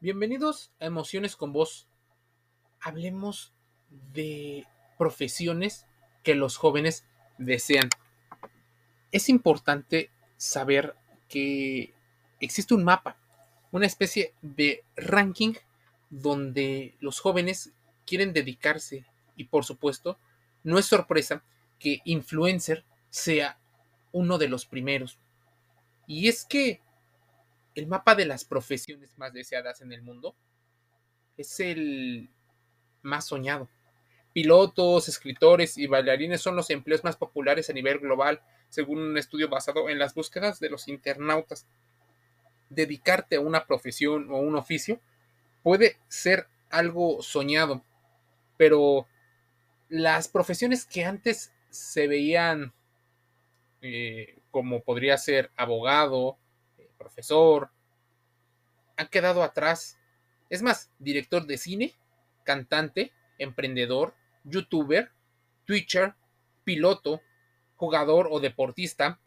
Bienvenidos a Emociones con Vos. Hablemos de profesiones que los jóvenes desean. Es importante saber que existe un mapa, una especie de ranking donde los jóvenes quieren dedicarse y por supuesto no es sorpresa que influencer sea uno de los primeros. Y es que el mapa de las profesiones más deseadas en el mundo es el más soñado. Pilotos, escritores y bailarines son los empleos más populares a nivel global, según un estudio basado en las búsquedas de los internautas. Dedicarte a una profesión o un oficio puede ser algo soñado, pero las profesiones que antes se veían eh, como podría ser abogado, profesor, ha quedado atrás. Es más, director de cine, cantante, emprendedor, youtuber, twitcher, piloto, jugador o deportista,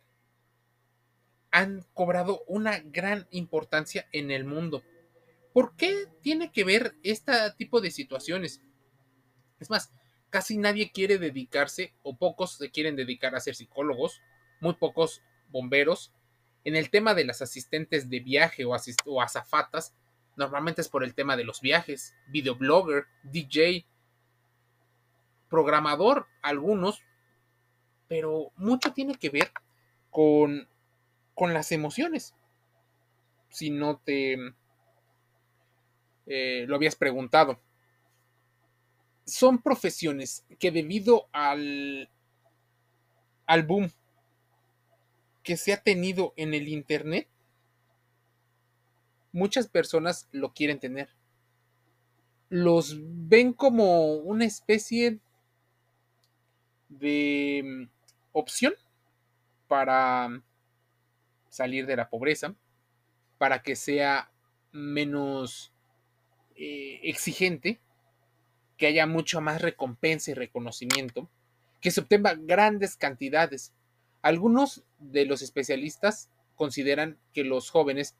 han cobrado una gran importancia en el mundo. ¿Por qué tiene que ver este tipo de situaciones? Es más, casi nadie quiere dedicarse, o pocos se quieren dedicar a ser psicólogos, muy pocos bomberos, en el tema de las asistentes de viaje o, o azafatas, normalmente es por el tema de los viajes, videoblogger, DJ, programador, algunos, pero mucho tiene que ver con, las emociones. Si no te eh, lo habías preguntado. Son profesiones que debido al, al boom que se ha tenido en el Internet, muchas personas lo quieren tener. Los ven como una especie de mm, opción para salir de la pobreza, para que sea menos eh, exigente, que haya mucho más recompensa y reconocimiento, que se obtenga grandes cantidades algunos de los especialistas consideran que los jóvenes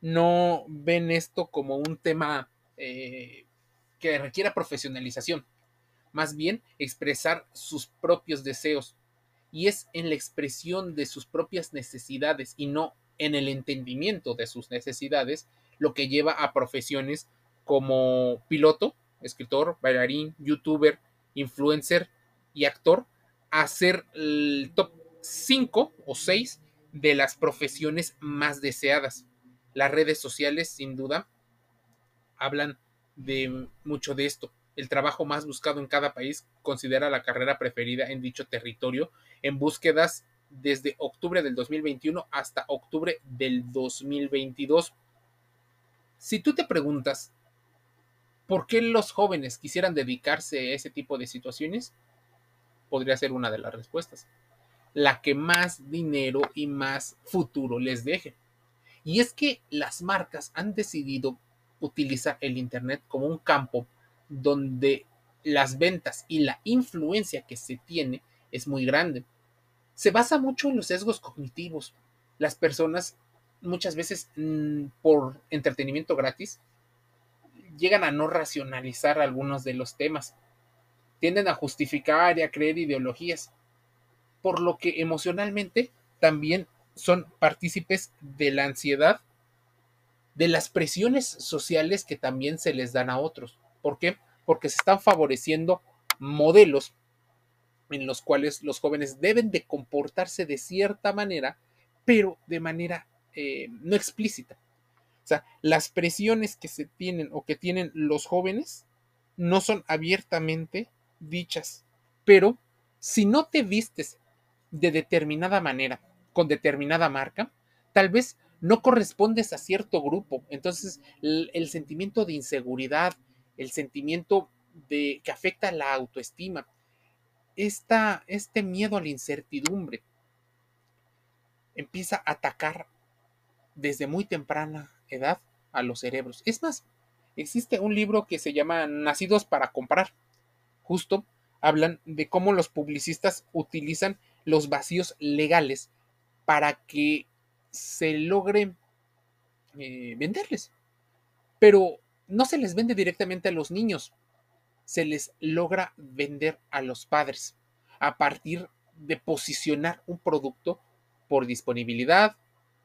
no ven esto como un tema eh, que requiera profesionalización, más bien expresar sus propios deseos. Y es en la expresión de sus propias necesidades y no en el entendimiento de sus necesidades lo que lleva a profesiones como piloto, escritor, bailarín, youtuber, influencer y actor hacer el top 5 o 6 de las profesiones más deseadas. Las redes sociales, sin duda, hablan de mucho de esto. El trabajo más buscado en cada país considera la carrera preferida en dicho territorio en búsquedas desde octubre del 2021 hasta octubre del 2022. Si tú te preguntas por qué los jóvenes quisieran dedicarse a ese tipo de situaciones, podría ser una de las respuestas. La que más dinero y más futuro les deje. Y es que las marcas han decidido utilizar el Internet como un campo donde las ventas y la influencia que se tiene es muy grande. Se basa mucho en los sesgos cognitivos. Las personas muchas veces mm, por entretenimiento gratis llegan a no racionalizar algunos de los temas tienden a justificar y a creer ideologías, por lo que emocionalmente también son partícipes de la ansiedad, de las presiones sociales que también se les dan a otros. ¿Por qué? Porque se están favoreciendo modelos en los cuales los jóvenes deben de comportarse de cierta manera, pero de manera eh, no explícita. O sea, las presiones que se tienen o que tienen los jóvenes no son abiertamente dichas. Pero si no te vistes de determinada manera, con determinada marca, tal vez no correspondes a cierto grupo. Entonces, el, sentimiento de inseguridad, el sentimiento de que afecta la autoestima, esta, este miedo a la incertidumbre empieza a atacar desde muy temprana edad a los cerebros. Es más, existe un libro que se llama Nacidos para comprar, justo hablan de cómo los publicistas utilizan los vacíos legales para que se logre eh, venderles. pero no se les vende directamente a los niños, se les logra vender a los padres a partir de posicionar un producto por disponibilidad,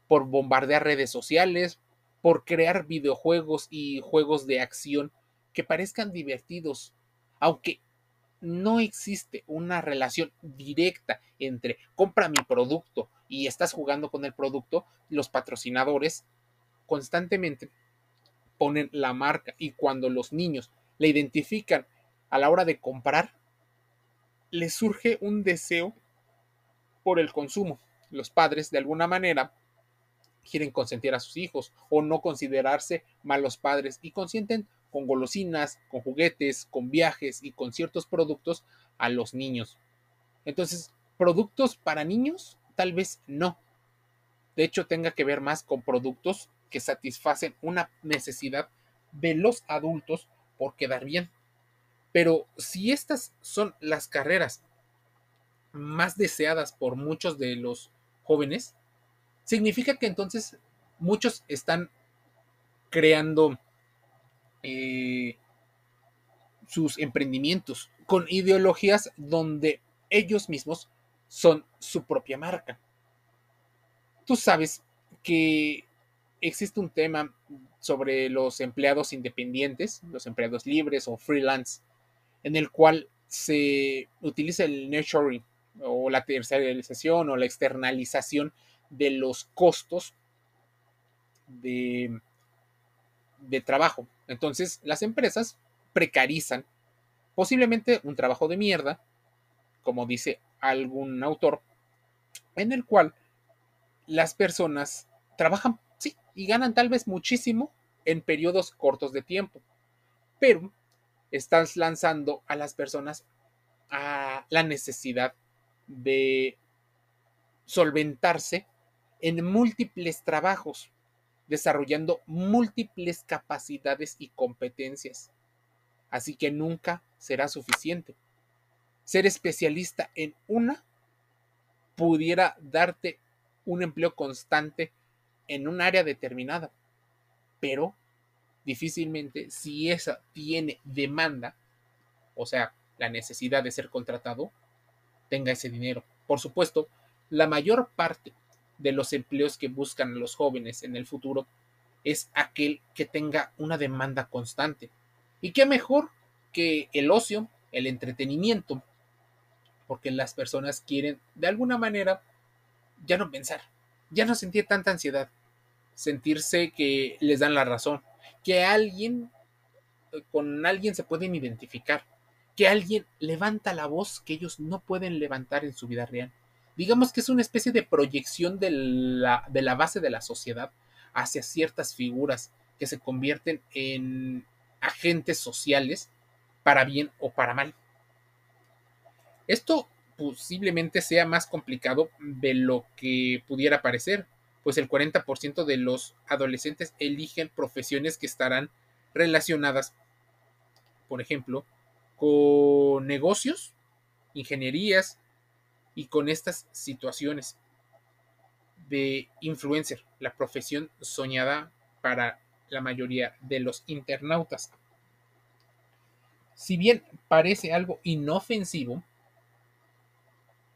por bombardear redes sociales, por crear videojuegos y juegos de acción que parezcan divertidos, aunque no existe una relación directa entre compra mi producto y estás jugando con el producto, los patrocinadores constantemente ponen la marca y cuando los niños la identifican a la hora de comprar, les surge un deseo por el consumo. Los padres, de alguna manera, quieren consentir a sus hijos o no considerarse malos padres y consienten con golosinas, con juguetes, con viajes y con ciertos productos a los niños. Entonces, productos para niños, tal vez no. De hecho, tenga que ver más con productos que satisfacen una necesidad de los adultos por quedar bien. Pero si estas son las carreras más deseadas por muchos de los jóvenes, significa que entonces muchos están creando eh, sus emprendimientos con ideologías donde ellos mismos son su propia marca. Tú sabes que existe un tema sobre los empleados independientes, los empleados libres o freelance, en el cual se utiliza el nurturing o la tercerización o la externalización de los costos de trabajo. Entonces, las empresas precarizan posiblemente un trabajo de mierda, como dice algún autor, en el cual las personas trabajan, sí, y ganan tal vez muchísimo en periodos cortos de tiempo, pero estás lanzando a las personas a la necesidad de solventarse en múltiples trabajos, desarrollando múltiples capacidades y competencias. Así que nunca será suficiente. Ser especialista en una pudiera darte un empleo constante en un área determinada, pero difícilmente si esa tiene demanda, o sea, la necesidad de ser contratado, tenga ese dinero. Por supuesto, la mayor parte de los empleos que buscan los jóvenes en el futuro es aquel que tenga una demanda constante. ¿Y qué mejor que el ocio, el entretenimiento? Porque las personas quieren, de alguna manera, ya no pensar, ya no sentir tanta ansiedad, sentirse que les dan la razón, que alguien, con alguien se pueden identificar, que alguien levanta la voz que ellos no pueden levantar en su vida real digamos que es una especie de proyección de la, de la base de la sociedad hacia ciertas figuras que se convierten en agentes sociales para bien o para mal. Esto posiblemente sea más complicado de lo que pudiera parecer, pues el 40% de los adolescentes eligen profesiones que estarán relacionadas, por ejemplo, con negocios, ingenierías, y con estas situaciones de influencer, la profesión soñada para la mayoría de los internautas. Si bien parece algo inofensivo,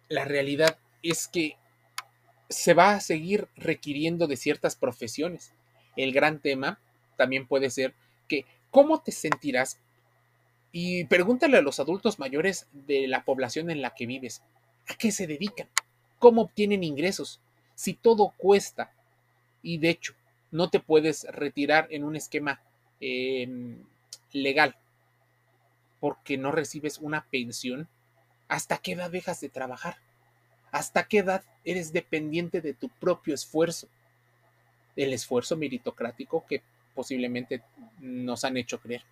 la realidad es que se va a seguir requiriendo de ciertas profesiones. El gran tema también puede ser que cómo te sentirás y pregúntale a los adultos mayores de la población en la que vives. ¿A qué se dedican? ¿Cómo obtienen ingresos? Si todo cuesta y de hecho no te puedes retirar en un esquema em, legal porque no recibes una pensión, ¿hasta qué edad dejas de trabajar? ¿Hasta qué edad eres dependiente de tu propio esfuerzo? El esfuerzo meritocrático que posiblemente nos han hecho creer.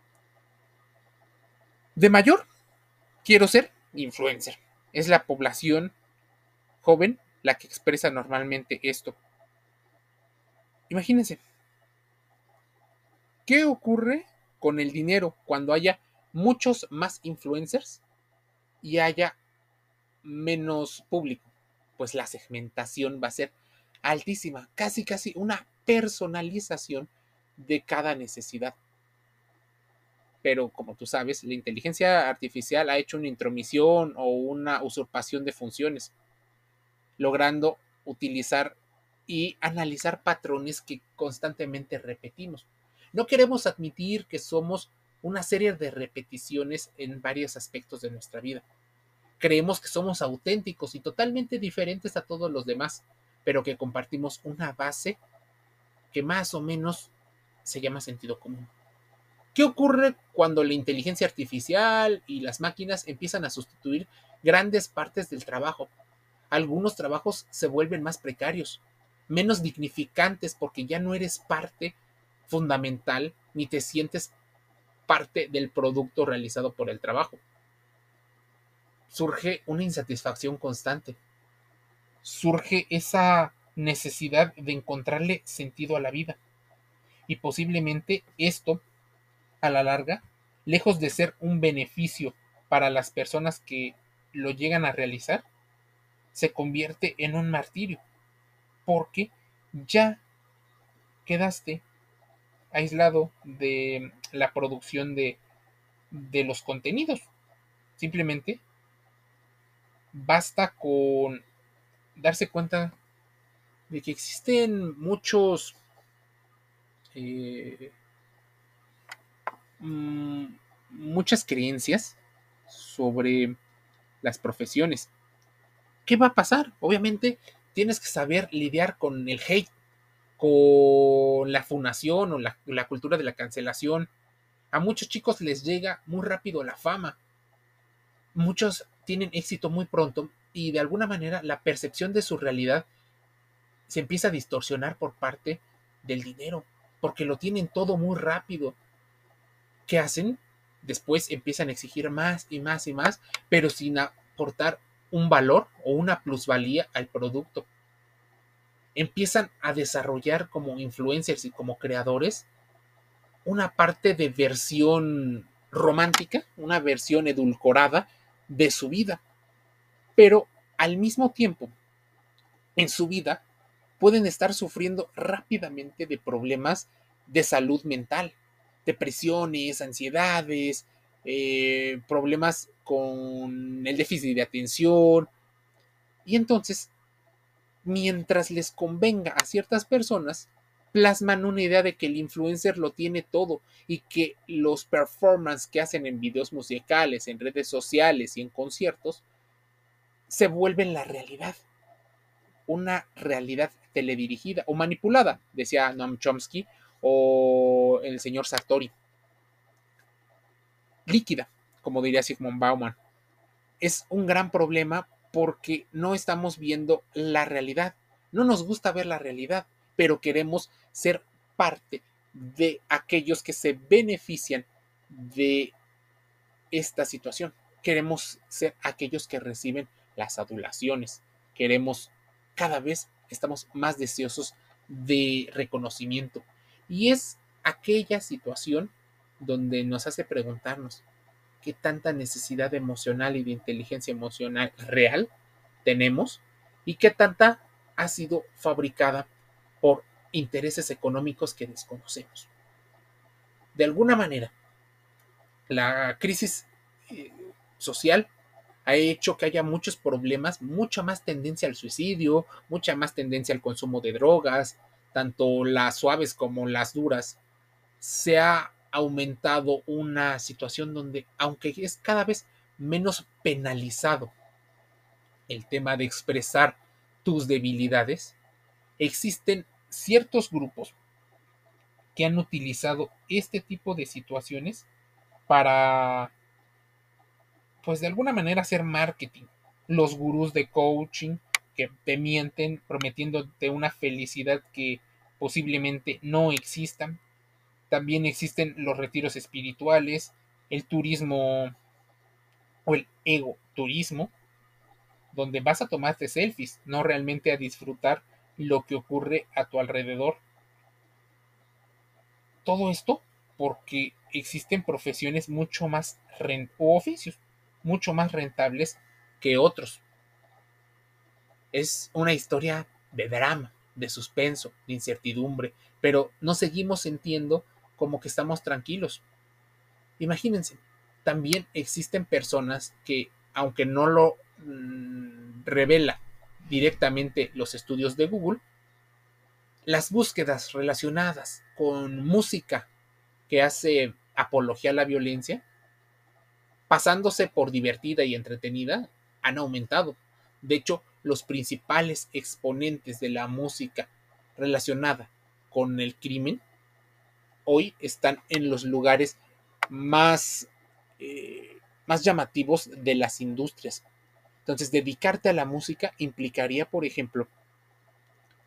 De mayor, quiero ser influencer es la población joven la que expresa normalmente esto. Imagínense, ¿qué ocurre con el dinero cuando haya muchos más influencers y haya menos público? Pues la segmentación va a ser altísima, casi casi una personalización de cada necesidad. Pero como tú sabes, la inteligencia artificial ha hecho una intromisión o una usurpación de funciones, logrando utilizar y analizar patrones que constantemente repetimos. No queremos admitir que somos una serie de repeticiones en varios aspectos de nuestra vida. Creemos que somos auténticos y totalmente diferentes a todos los demás, pero que compartimos una base que más o menos se llama sentido común. ¿Qué ocurre cuando la inteligencia artificial y las máquinas empiezan a sustituir grandes partes del trabajo? Algunos trabajos se vuelven más precarios, menos dignificantes porque ya no eres parte fundamental ni te sientes parte del producto realizado por el trabajo. Surge una insatisfacción constante. Surge esa necesidad de encontrarle sentido a la vida. Y posiblemente esto, a la larga, lejos de ser un beneficio para las personas que lo llegan a realizar, se convierte en un martirio, porque ya quedaste aislado de la producción de, de los contenidos. Simplemente basta con darse cuenta de que existen muchos eh, mm, muchas creencias sobre las profesiones. ¿Qué va a pasar? Obviamente tienes que saber lidiar con el hate, con la funación o la, la cultura de la cancelación. A muchos chicos les llega muy rápido la fama. Muchos tienen éxito muy pronto y de alguna manera la percepción de su realidad se empieza a distorsionar por parte del dinero, porque lo tienen todo muy rápido. ¿Qué hacen? Después empiezan a exigir más y más y más, pero sin aportar un valor o una plusvalía al producto. Empiezan a desarrollar como influencers y como creadores una parte de versión romántica, una versión edulcorada de su vida. Pero al mismo tiempo, en su vida pueden estar sufriendo rápidamente de problemas de salud mental, depresiones, ansiedades, eh, problemas con el déficit de atención. Y entonces, mientras les convenga a ciertas personas, plasman una idea de que el influencer lo tiene todo y que los performances que hacen en videos musicales, en redes sociales y en conciertos se vuelven la realidad. Una realidad teledirigida o manipulada, decía Noam Chomsky o el señor Sartori. Líquida, como diría Sigmund Bauman. Es un gran problema porque no estamos viendo la realidad. No nos gusta ver la realidad, pero queremos ser parte de aquellos que se benefician de esta situación. Queremos ser aquellos que reciben las adulaciones. Queremos cada vez estamos más deseosos de reconocimiento. Y es aquella situación donde nos hace preguntarnos qué tanta necesidad emocional y de inteligencia emocional real tenemos y qué tanta ha sido fabricada por intereses económicos que desconocemos. De alguna manera, la crisis eh, social ha hecho que haya muchos problemas, mucha más tendencia al suicidio, mucha más tendencia al consumo de drogas, tanto las suaves como las duras. Se ha aumentado una situación donde, aunque es cada vez menos penalizado el tema de expresar tus debilidades, existen ciertos grupos que han utilizado este tipo de situaciones para pues de alguna manera hacer marketing. Los gurús de coaching te mienten prometiéndote una felicidad que posiblemente no existan. También existen los retiros espirituales, el turismo o el ego turismo, donde vas a tomarte selfies, no realmente a disfrutar lo que ocurre a tu alrededor. Todo esto porque existen profesiones mucho más oficios mucho más rentables que otros. Es una historia de drama, de suspenso, de incertidumbre, pero no seguimos sintiendo como que estamos tranquilos. Imagínense, también existen personas que, aunque no lo mm, revela directamente los estudios de Google, las búsquedas relacionadas con música que hace apología a la violencia, pasándose por divertida y entretenida, han aumentado. De hecho, los principales exponentes de la música relacionada con el crimen hoy están en los lugares más, eh, más llamativos de las industrias. Entonces, dedicarte a la música implicaría, por ejemplo,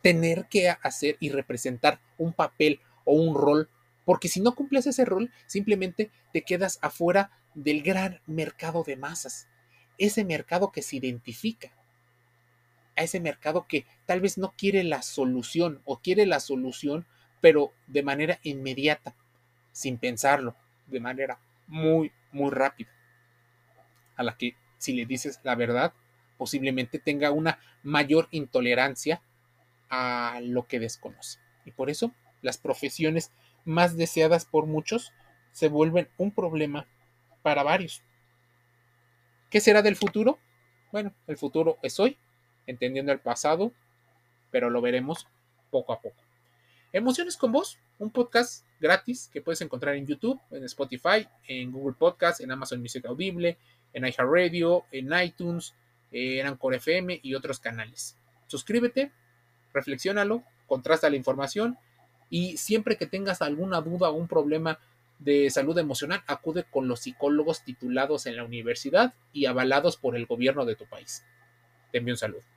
tener que hacer y representar un papel o un rol, porque si no cumples ese rol, simplemente te quedas afuera del gran mercado de masas, ese mercado que se identifica, a ese mercado que tal vez no quiere la solución o quiere la solución, pero de manera inmediata, sin pensarlo, de manera muy, muy rápida, a la que si le dices la verdad, posiblemente tenga una mayor intolerancia a lo que desconoce. Y por eso las profesiones más deseadas por muchos se vuelven un problema para varios. ¿Qué será del futuro? Bueno, el futuro es hoy, entendiendo el pasado, pero lo veremos poco a poco. Emociones con vos, un podcast gratis que puedes encontrar en YouTube, en Spotify, en Google Podcast, en Amazon Music Audible, en iHeartRadio, en iTunes, en Anchor FM y otros canales. Suscríbete, reflexiónalo, contrasta la información y siempre que tengas alguna duda o un problema de salud emocional, acude con los psicólogos titulados en la universidad y avalados por el gobierno de tu país. Te envío un saludo.